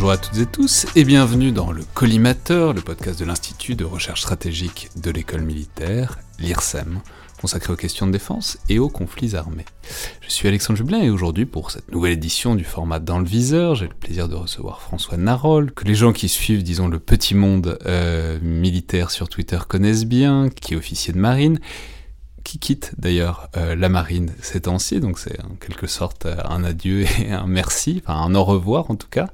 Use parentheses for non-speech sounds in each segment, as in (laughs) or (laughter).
Bonjour à toutes et tous et bienvenue dans le Collimateur, le podcast de l'Institut de recherche stratégique de l'école militaire, l'IRSEM, consacré aux questions de défense et aux conflits armés. Je suis Alexandre Jublin et aujourd'hui pour cette nouvelle édition du format Dans le viseur, j'ai le plaisir de recevoir François Narol, que les gens qui suivent, disons, le petit monde euh, militaire sur Twitter connaissent bien, qui est officier de marine, qui quitte d'ailleurs euh, la marine ces temps-ci, donc c'est en quelque sorte euh, un adieu (laughs) et un merci, enfin un au revoir en tout cas,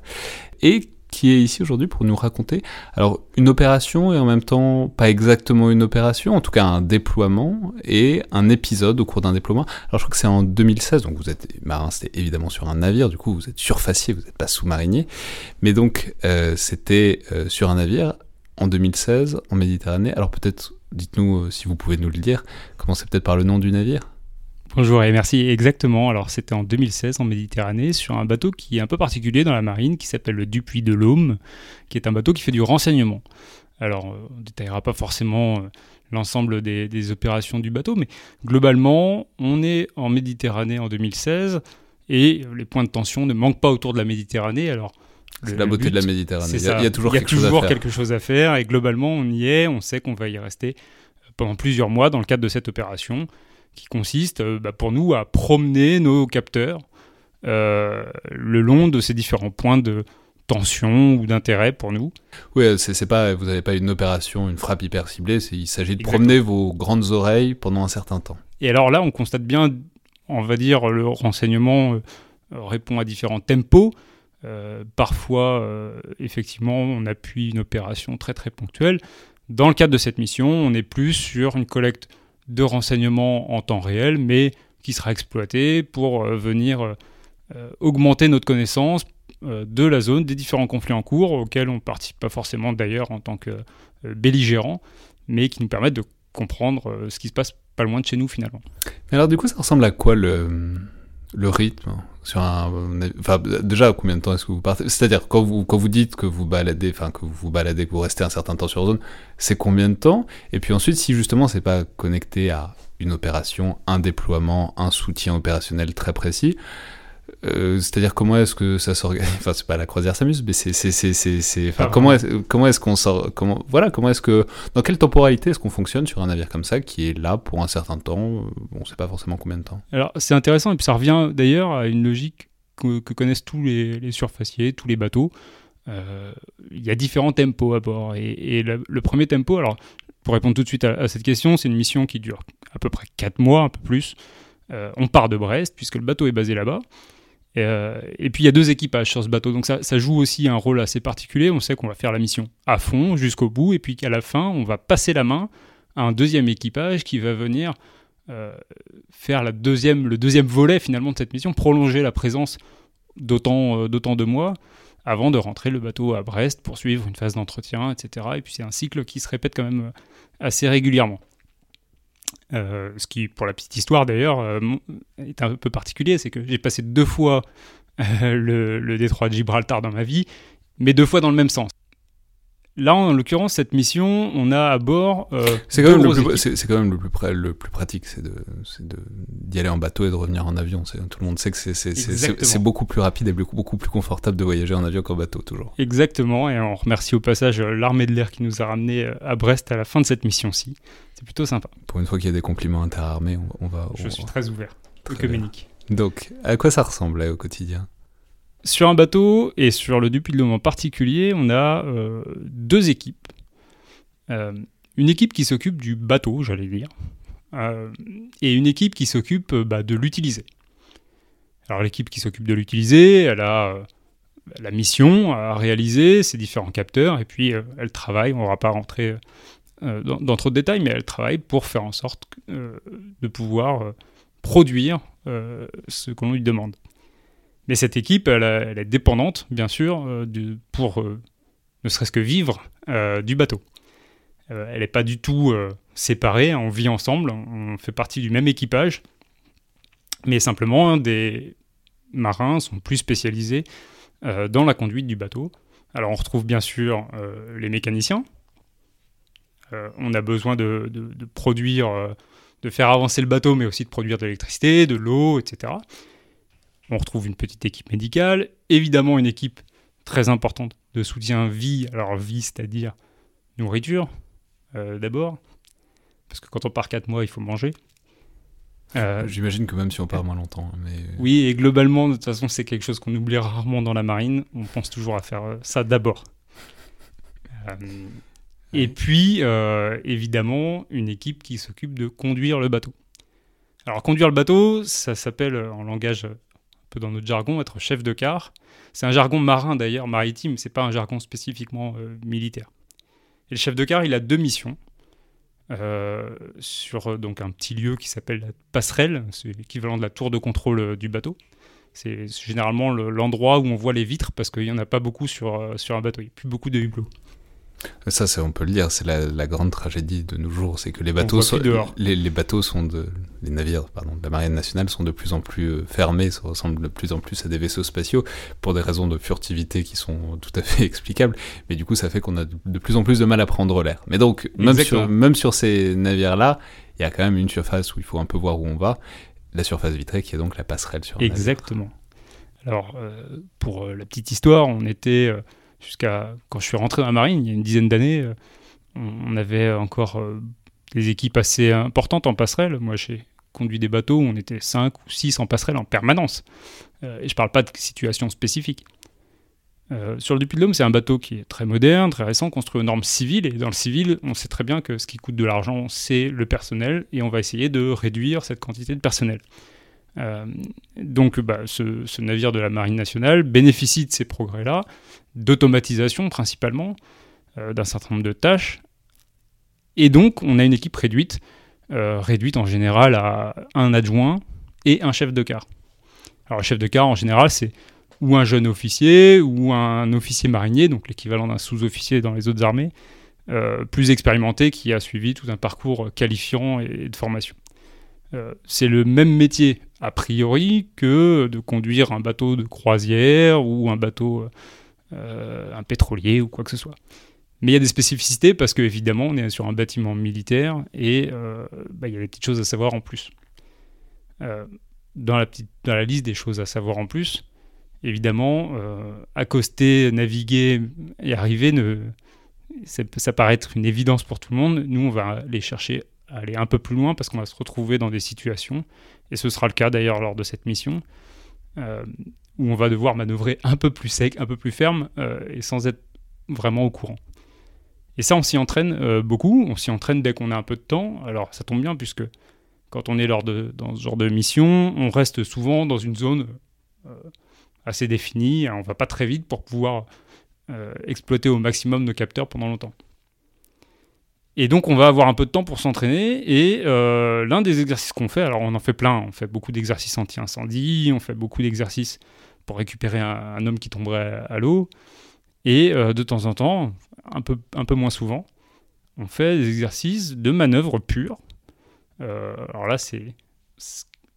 et qui est ici aujourd'hui pour nous raconter alors une opération et en même temps pas exactement une opération, en tout cas un déploiement et un épisode au cours d'un déploiement. Alors je crois que c'est en 2016, donc vous êtes marin, c'était évidemment sur un navire, du coup vous êtes surfacier, vous n'êtes pas sous-marinier, mais donc euh, c'était sur un navire en 2016 en Méditerranée. Alors peut-être dites-nous euh, si vous pouvez nous le dire, commencez peut-être par le nom du navire. Bonjour et merci. Exactement. Alors, c'était en 2016 en Méditerranée sur un bateau qui est un peu particulier dans la marine qui s'appelle le Dupuis de l'Aume, qui est un bateau qui fait du renseignement. Alors, on ne détaillera pas forcément euh, l'ensemble des, opérations du bateau, mais globalement, on est en Méditerranée en 2016 et les points de tension ne manquent pas autour de la Méditerranée. Alors, c'est la beauté de la Méditerranée. Il y, a, toujours, quelque, chose quelque, chose à faire et globalement, on y est, on sait qu'on va y rester pendant plusieurs mois dans le cadre de cette opération qui consiste euh, bah, pour nous à promener nos capteurs euh, le long de ces différents points de tension ou d'intérêt pour nous. Oui, c'est pas, vous n'avez pas une opération, une frappe hyper ciblée, il s'agit de promener vos grandes oreilles pendant un certain temps. Et alors là, on constate bien, on va dire, le renseignement euh, répond à différents tempos. Parfois, effectivement, on appuie une opération très très ponctuelle. Dans le cadre de cette mission, on est plus sur une collecte de renseignements en temps réel, mais qui sera exploité pour euh, venir euh, euh, augmenter notre connaissance de la zone, des différents conflits en cours, auxquels on ne participe pas forcément d'ailleurs en tant que belligérant, mais qui nous permettent de comprendre ce qui se passe pas loin de chez nous finalement. Alors du coup, ça ressemble à quoi le, le rythme sur un enfin déjà combien de temps est-ce que vous partez? C'est-à-dire quand vous quand vous dites que vous baladez enfin que vous vous baladez que vous restez un certain temps sur zone c'est combien de temps? Et puis ensuite si justement c'est pas connecté à une opération un déploiement un soutien opérationnel très précis euh, c'est-à-dire comment est-ce que ça s'organise (laughs) Enfin, c'est pas la croisière s'amuse, mais c'est, c'est, c'est, c'est, enfin, ah, comment est, comment est-ce qu'on sort Comment, voilà, comment est-ce que, dans quelle temporalité est-ce qu'on fonctionne sur un navire comme ça qui est là pour un certain temps On sait pas forcément combien de temps. Alors, c'est intéressant et puis ça revient d'ailleurs à une logique que, connaissent tous les, les, surfaciers, tous les bateaux. Euh, il y a différents tempos à bord et, le, premier tempo, alors pour répondre tout de suite à, cette question, c'est une mission qui dure à peu près 4 mois, un peu plus. Euh, on part de Brest puisque le bateau est basé là-bas. Euh, et, puis il y a deux équipages sur ce bateau, donc ça, joue aussi un rôle assez particulier. On sait qu'on va faire la mission à fond, jusqu'au bout, et puis qu'à la fin, on va passer la main à un deuxième équipage qui va venir euh, faire le deuxième volet finalement de cette mission, prolonger la présence d'autant euh, de mois avant de rentrer le bateau à Brest pour suivre une phase d'entretien, etc. Et puis c'est un cycle qui se répète quand même assez régulièrement. Euh, ce qui, pour la petite histoire d'ailleurs, euh, est un peu particulier, c'est que j'ai passé deux fois euh, le, le, détroit de Gibraltar dans ma vie, mais deux fois dans le même sens. Là, en l'occurrence, cette mission, on a à bord. Euh, c'est quand, même le plus- équipes. c'est- c'est quand même le plus, près- le plus pratique, c'est d'y aller en bateau et de revenir en avion. Tout le monde sait que c'est- beaucoup plus rapide et beaucoup, beaucoup plus confortable de voyager en avion qu'en bateau, toujours. Exactement, et on remercie au passage euh, l'armée de l'air qui nous a ramenés euh, à Brest à la fin de cette mission-ci. C'est plutôt sympa. Pour une fois qu'il y a des compliments interarmés, on, on va... Je suis très ouvert, Très œcuménique. Donc, à quoi ça ressemble là, au quotidien? Sur un bateau et sur le Dôme en particulier, on a euh, deux équipes. Euh, une équipe qui s'occupe du bateau, j'allais dire, euh, et une équipe qui s'occupe bah, de l'utiliser. Alors l'équipe qui s'occupe de l'utiliser, elle a la mission à réaliser, ses différents capteurs, et puis elle travaille, on ne va pas rentrer dans, trop de détails, mais elle travaille pour faire en sorte de pouvoir produire ce qu'on lui demande. Mais cette équipe, elle, a- elle est dépendante, bien sûr, euh, pour euh, ne serait-ce que vivre euh, du bateau. Euh, elle n'est pas du tout euh, séparée, on vit ensemble, on fait partie du même équipage, mais simplement hein, des marins sont plus spécialisés euh, dans la conduite du bateau. Alors on retrouve bien sûr euh, les mécaniciens. Euh, on a besoin de, produire, euh, de faire avancer le bateau, mais aussi de produire de l'électricité, de l'eau, etc. On retrouve une petite équipe médicale, évidemment une équipe très importante de soutien vie, alors vie c'est-à-dire nourriture euh, d'abord, parce que quand on part 4 mois il faut manger. Euh, J'imagine que même si on part moins longtemps, mais... oui, et globalement, de toute façon, c'est quelque chose qu'on oublie rarement dans la marine. On pense toujours à faire euh, ça d'abord. Euh, et puis, euh, évidemment, une équipe qui s'occupe de conduire le bateau. Alors, conduire le bateau, ça s'appelle euh, en langage euh, peu dans notre jargon être chef de quart. C'est un jargon marin d'ailleurs, maritime, c'est pas un jargon spécifiquement euh, militaire. Et le chef de quart, il a deux missions. Euh, sur euh, donc un petit lieu qui s'appelle la passerelle, c'est l'équivalent de la tour de contrôle du bateau. C'est généralement le- l'endroit où on voit les vitres parce qu'il n'y en a pas beaucoup sur, sur un bateau. Il n'y a plus beaucoup de hublots. Ça, on peut le dire, c'est la, la grande tragédie de nos jours, c'est que les bateaux, sont, les, les bateaux sont de, les navires, pardon, de la marine nationale sont de plus en plus euh, fermés, ça ressemble de plus en plus à des vaisseaux spatiaux pour des raisons de furtivité qui sont tout à fait (laughs) explicables. Mais du coup, ça fait qu'on a de, plus en plus de mal à prendre l'air. Mais donc, même sur, même sur ces navires-là, il y a quand même une surface où il faut un peu voir où on va. La surface vitrée qui est donc la passerelle sur. Exactement. Alors, euh, pour euh, la petite histoire, on était euh, jusqu'à quand je suis rentré dans la marine, il y a une dizaine d'années, euh, on, avait encore euh, des équipes assez importantes en passerelle. Moi, j'ai conduit des bateaux où on était 5 ou 6 en passerelle en permanence. Euh, et je parle pas de situation spécifique. Sur le Dupuy de c'est un bateau qui est très moderne, très récent, construit aux normes civiles. Et dans le civil, on sait très bien que ce qui coûte de l'argent, c'est le personnel. Et on va essayer de réduire cette quantité de personnel. Donc bah, ce navire de la Marine nationale bénéficie de ces progrès-là, d'automatisation principalement, euh, d'un certain nombre de tâches. Et donc on a une équipe réduite, euh, réduite en général à un adjoint et un chef de quart. Alors le chef de quart en général c'est ou un jeune officier ou un officier marinier, donc l'équivalent d'un sous-officier dans les autres armées, euh, plus expérimenté qui a suivi tout un parcours qualifiant et de formation. C'est le même métier a priori que de conduire un bateau de croisière ou un bateau, un pétrolier ou quoi que ce soit. Mais il y a des spécificités parce que évidemment on est sur un bâtiment militaire et euh, bah, il y a des petites choses à savoir en plus. Euh, dans, la liste des choses à savoir en plus, évidemment, euh, accoster, naviguer et arriver, ne, ça, paraît être une évidence pour tout le monde. Nous, on va aller chercher à aller un peu plus loin parce qu'on va se retrouver dans des situations, et ce sera le cas d'ailleurs lors de cette mission, euh, où on va devoir manœuvrer un peu plus sec, un peu plus ferme, euh, et sans être vraiment au courant. Et ça, on s'y entraîne euh, beaucoup, on s'y entraîne dès qu'on a un peu de temps. Alors, ça tombe bien puisque quand on est lors de, dans ce genre de mission, on reste souvent dans une zone euh, assez définie, on va pas très vite pour pouvoir exploiter au maximum nos capteurs pendant longtemps. Et donc on va avoir un peu de temps pour s'entraîner. Et l'un des exercices qu'on fait, alors on en fait plein, on fait beaucoup d'exercices anti-incendie, on fait beaucoup d'exercices pour récupérer un, homme qui tomberait à, l'eau. Et euh, de temps en temps, un peu, moins souvent, on fait des exercices de manœuvre pure. Euh, alors là, c'est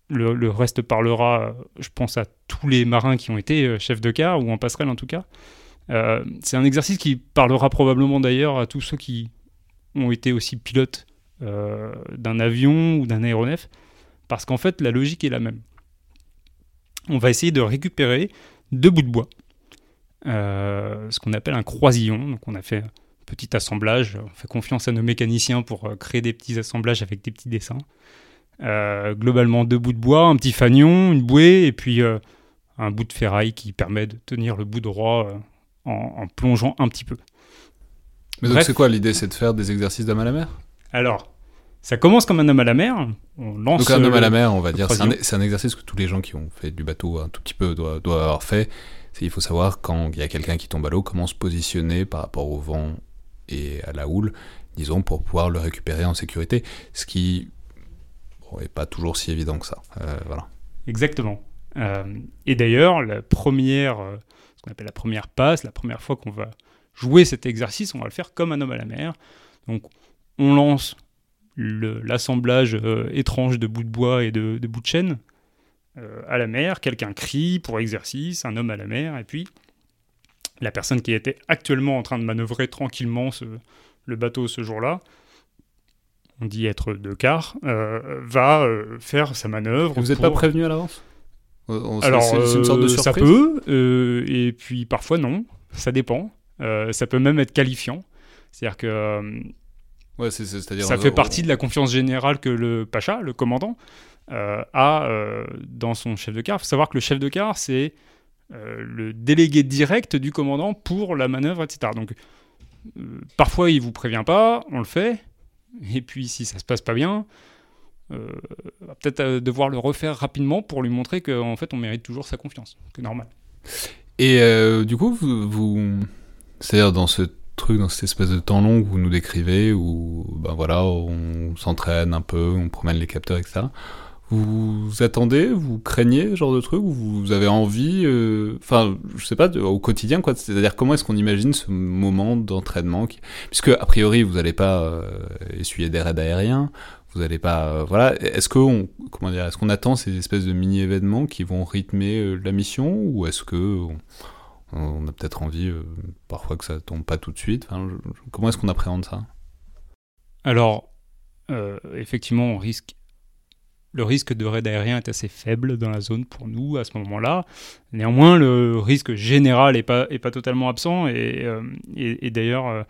le, reste parlera, je pense à tous les marins qui ont été chefs de quart ou en passerelle en tout cas. c'est un exercice qui parlera probablement d'ailleurs à tous ceux qui ont été aussi pilotes d'un avion ou d'un aéronef, parce qu'en fait la logique est la même. On va essayer de récupérer deux bouts de bois, ce qu'on appelle un croisillon. Donc on a fait un petit assemblage, on fait confiance à nos mécaniciens pour créer des petits assemblages avec des petits dessins. Euh, globalement deux bouts de bois, un petit fanion, une bouée et puis euh, un bout de ferraille qui permet de tenir le bout droit euh, en, plongeant un petit peu. Mais donc c'est quoi? L'idée C'est de faire des exercices d'homme à la mer? Alors, ça commence comme un homme à la mer. On lance donc un homme à la mer, on va dire, c'est un, exercice que tous les gens qui ont fait du bateau un tout petit peu doivent, doivent avoir fait. Il faut savoir quand il y a quelqu'un qui tombe à l'eau, comment se positionner par rapport au vent et à la houle, disons, pour pouvoir le récupérer en sécurité. Ce qui et pas toujours si évident que ça. Euh, voilà. Exactement. Euh, et d'ailleurs, la première, euh, ce qu'on appelle la première passe, la première fois qu'on va jouer cet exercice, on va le faire comme un homme à la mer. Donc, on lance l'assemblage étrange de bouts de bois et de, bouts de chêne à la mer. Quelqu'un crie pour exercice, un homme à la mer, et puis la personne qui était actuellement en train de manœuvrer tranquillement le bateau ce jour-là on dit être de quart, euh, va euh, faire sa manœuvre. vous n'êtes pas prévenu à l'avance? Alors, c'est une sorte de surprise. ça peut, et puis parfois non, ça dépend. ça peut même être qualifiant. C'est-à-dire que ouais, c'est, ça fait partie de la confiance générale que le pacha, le commandant, a dans son chef de quart. Il faut savoir que le chef de quart, c'est le délégué direct du commandant pour la manœuvre, etc. Donc, parfois, il vous prévient pas, on le fait. Et puis, si ça se passe pas bien, euh, va peut-être euh, devoir le refaire rapidement pour lui montrer qu'en fait, on mérite toujours sa confiance. C'est normal. Et euh, du coup, vous, c'est-à-dire dans ce truc, dans cette espèce de temps long que vous nous décrivez, où ben voilà, on s'entraîne un peu, on promène les capteurs, etc. Vous attendez, vous craignez ce genre de truc, ou vous avez envie, euh, enfin, je sais pas, au quotidien, quoi. C'est-à-dire, comment est-ce qu'on imagine ce moment d'entraînement Puisque, a priori, vous n'allez pas euh, essuyer des raids aériens, vous n'allez pas. Euh, voilà. Est-ce qu'on comment dire, est-ce qu'on attend ces espèces de mini-événements qui vont rythmer la mission, ou est-ce que. A peut-être envie, parfois, que ça tombe pas tout de suite. comment est-ce qu'on appréhende ça? Alors, effectivement, on risque le risque de raid aérien est assez faible dans la zone pour nous à ce moment-là. Néanmoins, le risque général n'est pas, pas totalement absent et, euh, d'ailleurs, euh,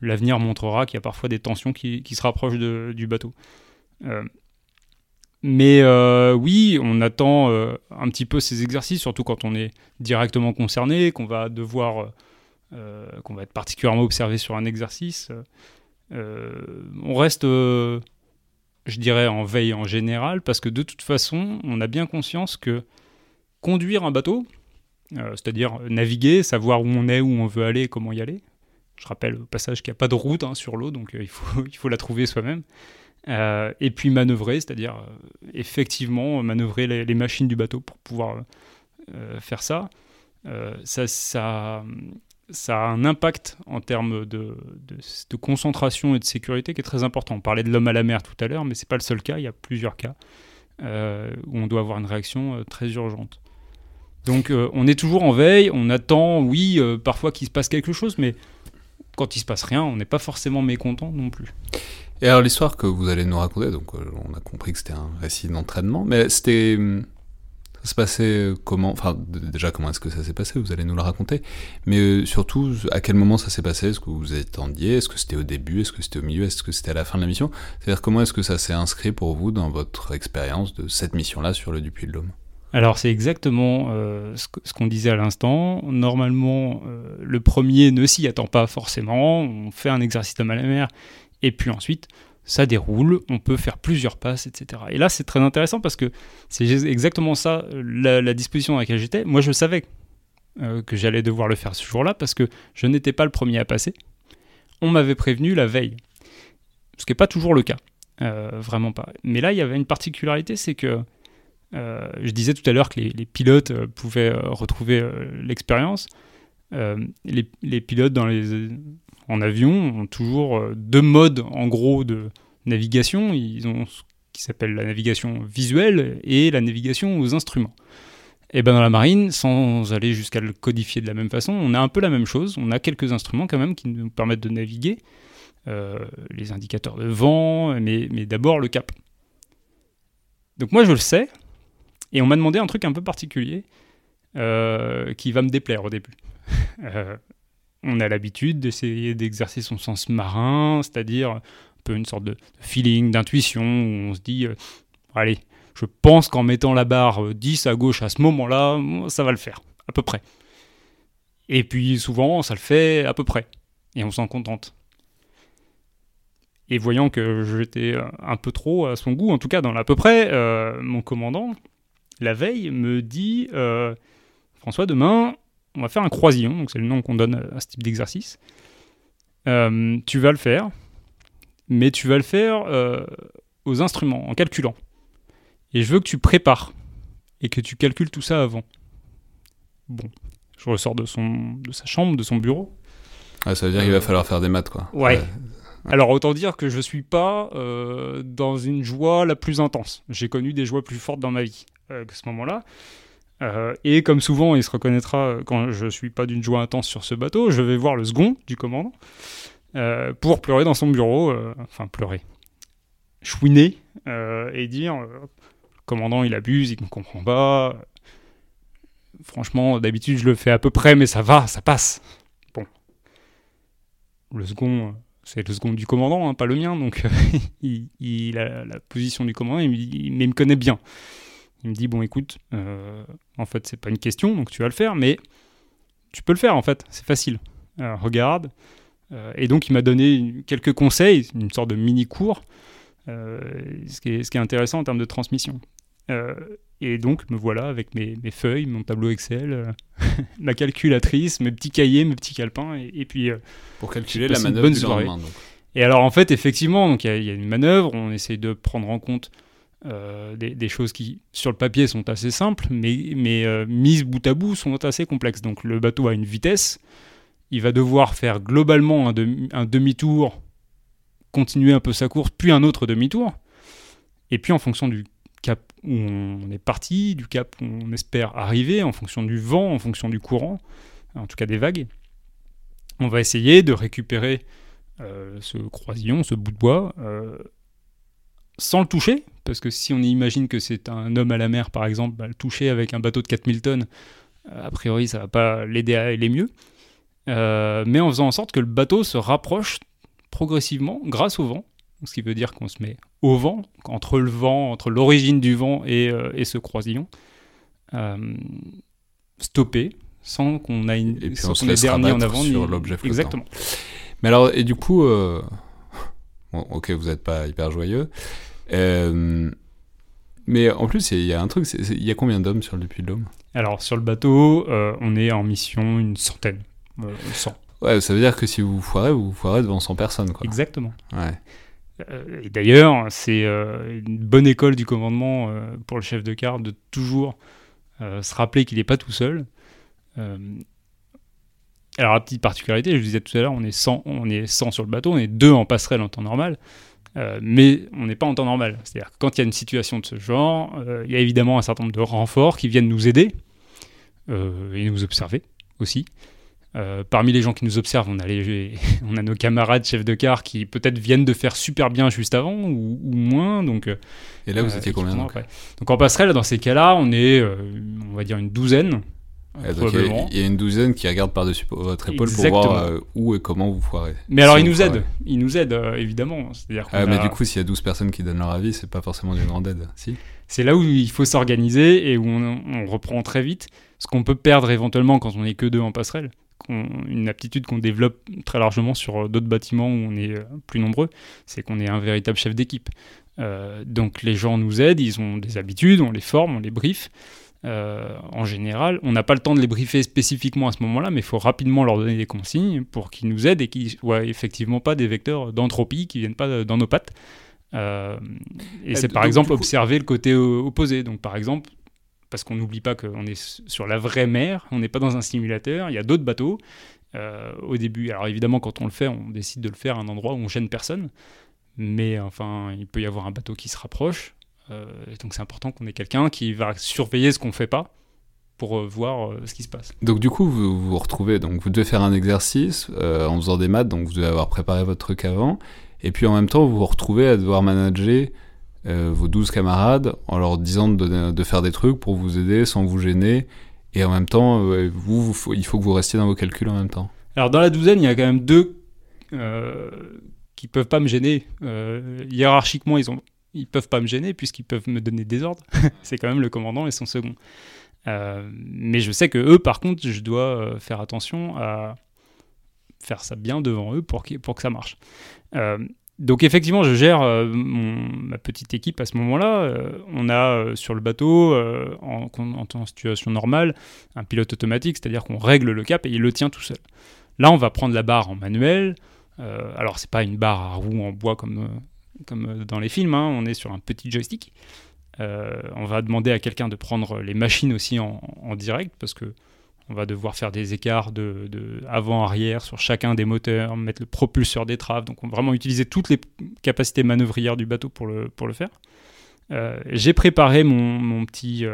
l'avenir montrera qu'il y a parfois des tensions qui, se rapprochent du bateau. Euh, mais oui, on attend un petit peu ces exercices, surtout quand on est directement concerné, qu'on va devoir, qu'on va être particulièrement observé sur un exercice. on reste je dirais, en veille en général, parce que de toute façon, on a bien conscience que conduire un bateau, euh, c'est-à-dire naviguer, savoir où on est, où on veut aller, comment y aller, je rappelle au passage qu'il n'y a pas de route hein, sur l'eau, donc euh, il, faut, (laughs) il faut la trouver soi-même, euh, et puis manœuvrer, c'est-à-dire effectivement manœuvrer les, machines du bateau pour pouvoir faire ça, ça, a un impact en termes de, de, concentration et de sécurité qui est très important. On parlait de l'homme à la mer tout à l'heure, mais ce n'est pas le seul cas, il y a plusieurs cas euh, où on doit avoir une réaction euh, très urgente. Donc euh, on est toujours en veille, on attend, oui, parfois qu'il se passe quelque chose, mais quand il se passe rien, on n'est pas forcément mécontent non plus. Et alors l'histoire que vous allez nous raconter, donc on a compris que c'était un récit d'entraînement, mais c'était ça se passait comment Enfin, déjà, comment est-ce que ça s'est passé Vous allez nous le raconter. Mais euh, surtout, à quel moment ça s'est passé Est-ce que vous attendiez Est-ce que c'était au début Est-ce que c'était au milieu Est-ce que c'était à la fin de la mission C'est-à-dire, comment est-ce que ça s'est inscrit pour vous dans votre expérience de cette mission-là sur le Dupuis de l'Homme alors c'est exactement euh, ce qu'on disait à l'instant. Normalement, euh, le premier ne s'y attend pas forcément. On fait un exercice de à mer et puis ensuite ça déroule, on peut faire plusieurs passes, etc. Et là, c'est très intéressant parce que c'est exactement ça, la, disposition dans laquelle j'étais. Moi, je savais euh, que j'allais devoir le faire ce jour-là parce que je n'étais pas le premier à passer. On m'avait prévenu la veille, ce qui n'est pas toujours le cas, vraiment pas. Mais là, il y avait une particularité, c'est que euh, je disais tout à l'heure que les, pilotes pouvaient retrouver l'expérience. Les, pilotes dans les en avion ont toujours euh, deux modes en gros de navigation. Ils ont ce qui s'appelle la navigation visuelle et la navigation aux instruments. Et ben dans la marine, sans aller jusqu'à le codifier de la même façon, on a un peu la même chose. On a quelques instruments quand même qui nous permettent de naviguer, euh, les indicateurs de vent, mais, mais d'abord le cap. Donc moi je le sais, et on m'a demandé un truc un peu particulier euh, qui va me déplaire au début. (laughs) Euh, on a l'habitude d'essayer d'exercer son sens marin, c'est-à-dire un peu une sorte de feeling, d'intuition, où on se dit, allez, je pense qu'en mettant la barre 10 euh, à gauche à ce moment-là, ça va le faire, à peu près. Et puis souvent, ça le fait à peu près. Et on s'en contente. Et voyant que j'étais euh, un peu trop à son goût, en tout cas dans l'à peu près, euh, mon commandant, la veille, me dit François, demain, on va faire un croisillon, donc c'est le nom qu'on donne à ce type d'exercice. tu vas le faire, mais tu vas le faire aux instruments, en calculant. Et je veux que tu prépares et que tu calcules tout ça avant. Bon, je ressors de, son, de sa chambre, de son bureau. Ah, ça veut dire qu'il va falloir faire des maths, quoi. Ouais. Alors autant dire que je suis pas euh, dans une joie la plus intense. J'ai connu des joies plus fortes dans ma vie euh, à ce moment-là. Euh, et comme souvent, il se reconnaîtra quand je suis pas d'une joie intense sur ce bateau, je vais voir le second du commandant pour pleurer dans son bureau, enfin pleurer, chouiner et dire commandant il abuse, il ne comprend pas. Franchement, d'habitude je le fais à peu près, mais ça va, ça passe. Bon. Le second, c'est le second du commandant, hein, pas le mien, donc (laughs) il, a la position du commandant, mais il me connaît bien. Il me dit bon écoute, euh, en fait c'est pas une question, donc tu vas le faire, mais tu peux le faire en fait, c'est facile. regarde. Euh, et donc il m'a donné quelques conseils, une sorte de mini cours, euh, ce, qui est, ce, qui est, intéressant en termes de transmission. Euh, et donc, me voilà avec mes, feuilles, mon tableau Excel, euh, (laughs) ma calculatrice, mes petits cahiers, mes petits calepins, et, puis... Euh, Pour calculer la manœuvre du lendemain. Et alors, en fait, effectivement, il y, a une manœuvre, on essaie de prendre en compte des, choses qui, sur le papier, sont assez simples, mais, mais mises bout à bout, sont assez complexes. Donc, le bateau a une vitesse, il va devoir faire globalement un demi-tour, continuer un peu sa course, puis un autre demi-tour, et puis en fonction du cap où on est parti, du cap où on espère arriver, en fonction du vent, en fonction du courant, en tout cas des vagues. On va essayer de récupérer euh, ce croisillon, ce bout de bois, euh, sans le toucher, parce que si on imagine que c'est un homme à la mer, par exemple, bah, le toucher avec un bateau de 4000 tonnes, euh, a priori, ça va pas l'aider à aller mieux. mais en faisant en sorte que le bateau se rapproche progressivement, grâce au vent, ce qui veut dire qu'on se met au vent, entre le vent, entre l'origine du vent et, euh, ce croisillon, euh, stoppé, sans qu'on ait, une, sans qu'on ait dernier en avant sur l'objet flottant. Exactement. Mais alors, et du coup, euh, (laughs) bon, ok, vous n'êtes pas hyper joyeux, mais en plus, il y, a un truc, il y a combien d'hommes sur le Depuis de l'Homme Alors, sur le bateau, on est en mission une centaine, 100. Ouais, ça veut dire que si vous foirez, vous foirez devant 100 personnes, quoi. Exactement. Ouais. Euh, et d'ailleurs, c'est euh, une bonne école du commandement euh, pour le chef de quart de toujours se rappeler qu'il n'est pas tout seul. alors, la petite particularité, je vous disais tout à l'heure, on est 100, on est 100 sur le bateau, on est deux en passerelle en temps normal. Mais on n'est pas en temps normal. C'est-à-dire que quand il y a une situation de ce genre, il y a évidemment un certain nombre de renforts qui viennent nous aider et nous observer aussi. Euh, parmi les gens qui nous observent, on a, (laughs) on a nos camarades chefs de car qui peut-être viennent de faire super bien juste avant ou, moins. Donc, euh, Et là, vous euh, étiez combien donc, donc en passerelle, dans ces cas-là, on est, on va dire, une douzaine. Il y, a une douzaine qui regardent par-dessus votre épaule pour voir où et comment vous foirez. Mais alors, ils nous aident. Ils nous aident, évidemment. C'est-à-dire ah, mais du coup, s'il y a 12 personnes qui donnent leur avis, c'est pas forcément d'une grande aide. Si? C'est là où il faut s'organiser et où on, on, reprend très vite. Ce qu'on peut perdre éventuellement quand on n'est que deux en passerelle une aptitude qu'on développe très largement sur euh, d'autres bâtiments où on est euh, plus nombreux, c'est qu'on est un véritable chef d'équipe. Euh, donc les gens nous aident, ils ont des habitudes, on les forme, on les briefe. En général, on n'a pas le temps de les briefer spécifiquement à ce moment-là, mais il faut rapidement leur donner des consignes pour qu'ils nous aident et qu'ils soient effectivement pas des vecteurs d'entropie qui viennent pas dans nos pattes. et c'est par exemple observer le côté opposé. Donc par exemple, parce qu'on n'oublie pas qu'on est sur la vraie mer, on n'est pas dans un simulateur, il y a d'autres bateaux. Euh, au début, alors évidemment, quand on le fait, on décide de le faire à un endroit où on gêne personne, mais enfin, il peut y avoir un bateau qui se rapproche, euh, donc c'est important qu'on ait quelqu'un qui va surveiller ce qu'on ne fait pas, pour voir ce qui se passe. Donc du coup, vous vous retrouvez, donc vous devez faire un exercice en faisant des maths, donc vous devez avoir préparé votre truc avant, et puis en même temps, vous vous retrouvez à devoir manager vos 12 camarades en leur disant de, de, faire des trucs pour vous aider sans vous gêner, et en même temps, vous, vous, il faut que vous restiez dans vos calculs en même temps. Alors dans la douzaine, il y a quand même deux euh, qui peuvent pas me gêner. Euh, hiérarchiquement, ils ont, ils peuvent pas me gêner puisqu'ils peuvent me donner des ordres. (laughs) c'est quand même le commandant et son second. Euh, mais je sais que eux, par contre, je dois euh, faire attention à faire ça bien devant eux pour, pour que ça marche. donc effectivement, je gère ma petite équipe à ce moment-là. on a sur le bateau, en, en, situation normale, un pilote automatique, c'est-à-dire qu'on règle le cap et il le tient tout seul. Là, on va prendre la barre en manuel. Euh, alors, c'est pas une barre à roue en bois comme, euh, comme dans les films, hein. on est sur un petit joystick. Euh, on va demander à quelqu'un de prendre les machines aussi en, direct parce que on va devoir faire des écarts de, avant-arrière sur chacun des moteurs, mettre le propulseur des traves. Donc, on va vraiment utiliser toutes les capacités manœuvrières du bateau pour le, pour le faire. J'ai préparé mon, mon petit,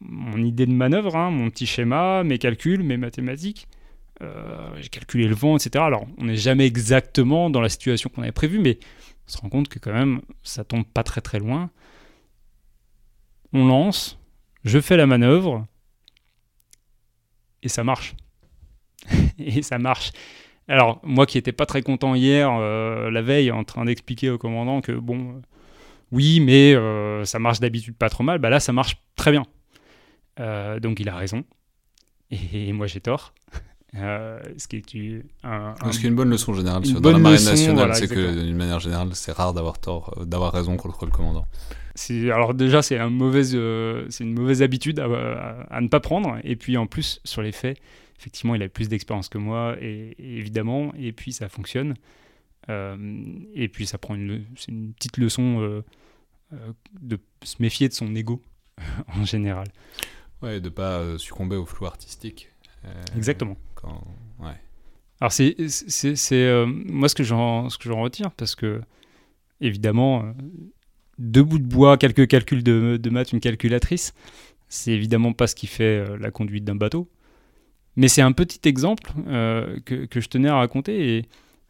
mon idée de manœuvre, hein, mon petit schéma, mes calculs, mes mathématiques. Euh, j'ai calculé le vent, etc. Alors, on n'est jamais exactement dans la situation qu'on avait prévue, mais on se rend compte que quand même, ça tombe pas très très loin. On lance, je fais la manœuvre, et ça marche. (laughs) et ça marche. Alors, moi qui n'étais pas très content hier, euh, la veille, en train d'expliquer au commandant que, bon, euh, oui, mais ça marche d'habitude pas trop mal, bah là, ça marche très bien. donc, il a raison. Et moi, j'ai tort. (laughs) Euh, ce qui est un, une bonne leçon générale sur, dans la marine nationale, c'est que d'une manière générale, c'est rare d'avoir tort, euh, d'avoir raison contre le commandant. Alors déjà, c'est un mauvaise, euh, c'est une mauvaise habitude à, ne pas prendre. Et puis en plus, sur les faits, effectivement, il a plus d'expérience que moi, et, évidemment, et puis ça fonctionne. et puis ça prend une, une petite leçon de se méfier de son ego (laughs) en général. Ouais, de pas succomber au flou artistique. Exactement. Alors c'est euh, moi ce que j'en retire parce que évidemment euh, deux bouts de bois, quelques calculs de, de maths, une calculatrice, c'est évidemment pas ce qui fait euh, la conduite d'un bateau. Mais c'est un petit exemple que, que, je tenais à raconter et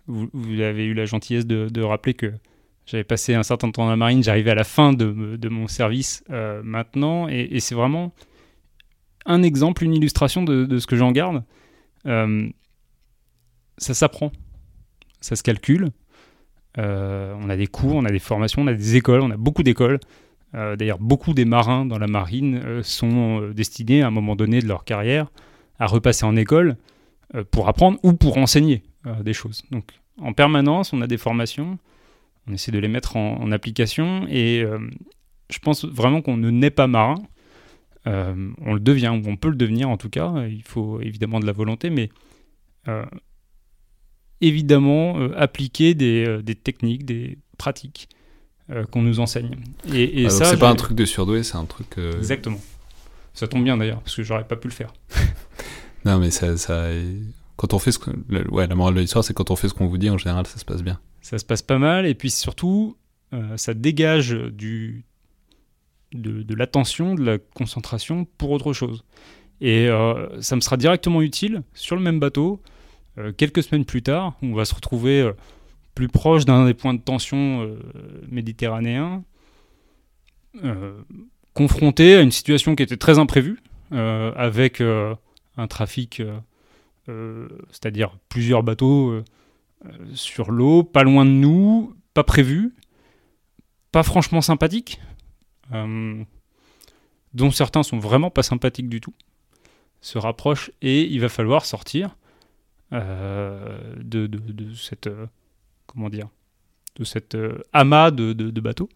vous, vous avez eu la gentillesse de, de rappeler que j'avais passé un certain temps dans la marine, j'arrivais à la fin de, de mon service maintenant et, et c'est vraiment un exemple, une illustration de, ce que j'en garde. Euh, ça s'apprend, ça se calcule. Euh, on a des cours, on a des formations, on a des écoles, on a beaucoup d'écoles. Euh, d'ailleurs, beaucoup des marins dans la marine sont destinés à un moment donné de leur carrière à repasser en école pour apprendre ou pour enseigner des choses. Donc, en permanence, on a des formations, on essaie de les mettre en application et je pense vraiment qu'on ne naît pas marin, euh, on le devient, ou on peut le devenir en tout cas. Il faut évidemment de la volonté, mais euh, évidemment euh, appliquer des, techniques, des pratiques qu'on nous enseigne. Et, ah, ça, c'est pas un truc de surdoué, c'est un truc. Exactement. Ça tombe bien d'ailleurs, parce que j'aurais pas pu le faire. (laughs) non, mais ça, ça, quand on fait ce que, ouais, la morale de l'histoire, c'est quand on fait ce qu'on vous dit, en général, ça se passe bien. Ça se passe pas mal, et puis surtout, ça dégage du de, l'attention, de la concentration pour autre chose. Et euh, ça me sera directement utile sur le même bateau, euh, quelques semaines plus tard, où on va se retrouver euh, plus proche d'un des points de tension méditerranéens, confronté à une situation qui était très imprévue, avec un trafic, c'est-à-dire plusieurs bateaux sur l'eau, pas loin de nous, pas prévu, pas franchement sympathique, dont certains sont vraiment pas sympathiques du tout, se rapprochent et il va falloir sortir euh, de, cette euh, dire de cette amas de, bateaux.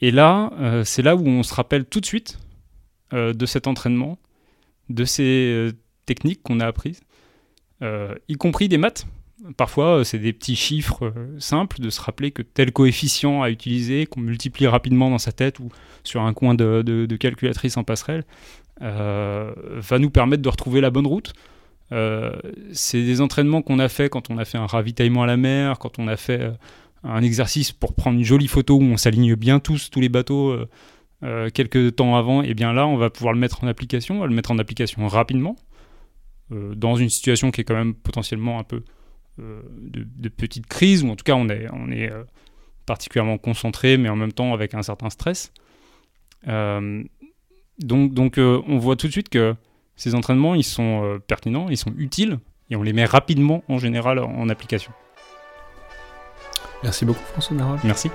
Et là, c'est là où on se rappelle tout de suite de cet entraînement, de ces techniques qu'on a apprises, y compris des maths, Parfois, euh, c'est des petits chiffres euh, simples de se rappeler que tel coefficient à utiliser, qu'on multiplie rapidement dans sa tête ou sur un coin de, calculatrice en passerelle, euh, va nous permettre de retrouver la bonne route. c'est des entraînements qu'on a fait quand on a fait un ravitaillement à la mer, quand on a fait un exercice pour prendre une jolie photo où on s'aligne bien tous, tous les bateaux quelques temps avant, et eh bien là, on va pouvoir le mettre en application, on va le mettre en application rapidement, dans une situation qui est quand même potentiellement un peu de, de, petite crise, ou en tout cas on est, on est particulièrement concentré, mais en même temps avec un certain stress. donc, donc on voit tout de suite que ces entraînements, ils sont pertinents, ils sont utiles, et on les met rapidement en général en application. Merci beaucoup François Narol. Merci.